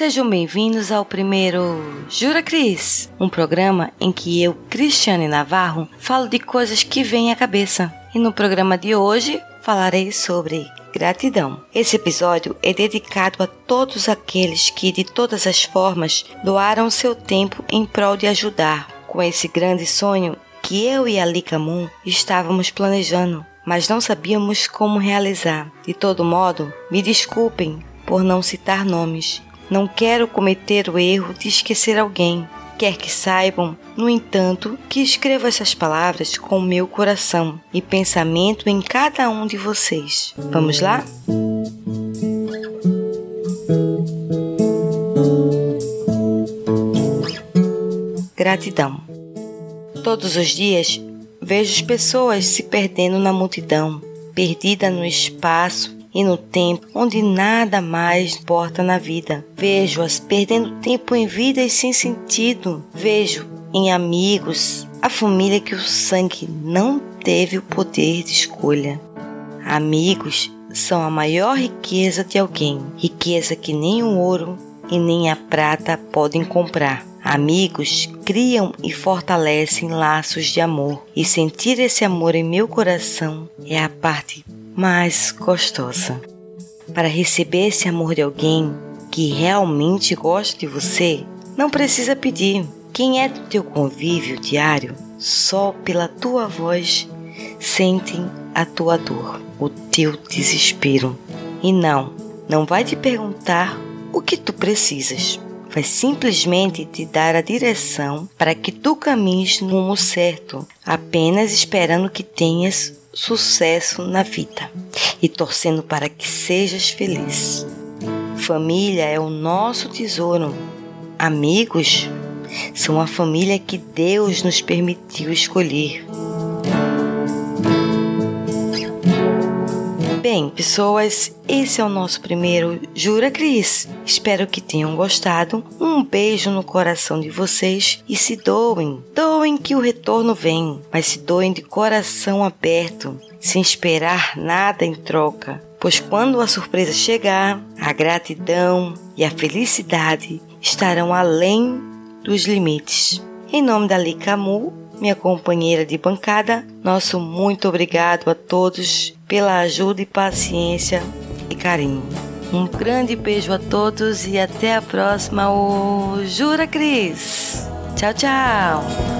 Sejam bem-vindos ao primeiro Jura Cris, um programa em que eu, Cristiane Navarro, falo de coisas que vêm à cabeça. E no programa de hoje falarei sobre gratidão. Esse episódio é dedicado a todos aqueles que, de todas as formas, doaram seu tempo em prol de ajudar com esse grande sonho que eu e a Lika Moon estávamos planejando, mas não sabíamos como realizar. De todo modo, me desculpem por não citar nomes. Não quero cometer o erro de esquecer alguém. Quer que saibam, no entanto, que escrevo essas palavras com o meu coração e pensamento em cada um de vocês. Vamos lá? Gratidão. Todos os dias vejo as pessoas se perdendo na multidão, perdida no espaço e no tempo onde nada mais importa na vida. Vejo-as perdendo tempo em vidas sem sentido. Vejo em amigos a família que o sangue não teve o poder de escolha. Amigos são a maior riqueza de alguém, riqueza que nem o ouro e nem a prata podem comprar. Amigos criam e fortalecem laços de amor, e sentir esse amor em meu coração é a parte mais gostosa. Para receber esse amor de alguém que realmente gosta de você, não precisa pedir. Quem é do teu convívio diário, só pela tua voz sentem a tua dor, o teu desespero. E não, não vai te perguntar o que tu precisas vai simplesmente te dar a direção para que tu caminhes no rumo certo, apenas esperando que tenhas sucesso na vida e torcendo para que sejas feliz. Família é o nosso tesouro. Amigos são a família que Deus nos permitiu escolher. Bem, pessoas, esse é o nosso primeiro Jura Cris. Espero que tenham gostado. Um beijo no coração de vocês e se doem. Doem que o retorno vem, mas se doem de coração aberto, sem esperar nada em troca. Pois quando a surpresa chegar, a gratidão e a felicidade estarão além dos limites. Em nome da Licamu, minha companheira de bancada, nosso muito obrigado a todos pela ajuda e paciência e carinho. Um grande beijo a todos e até a próxima, o Jura Cris. Tchau, tchau.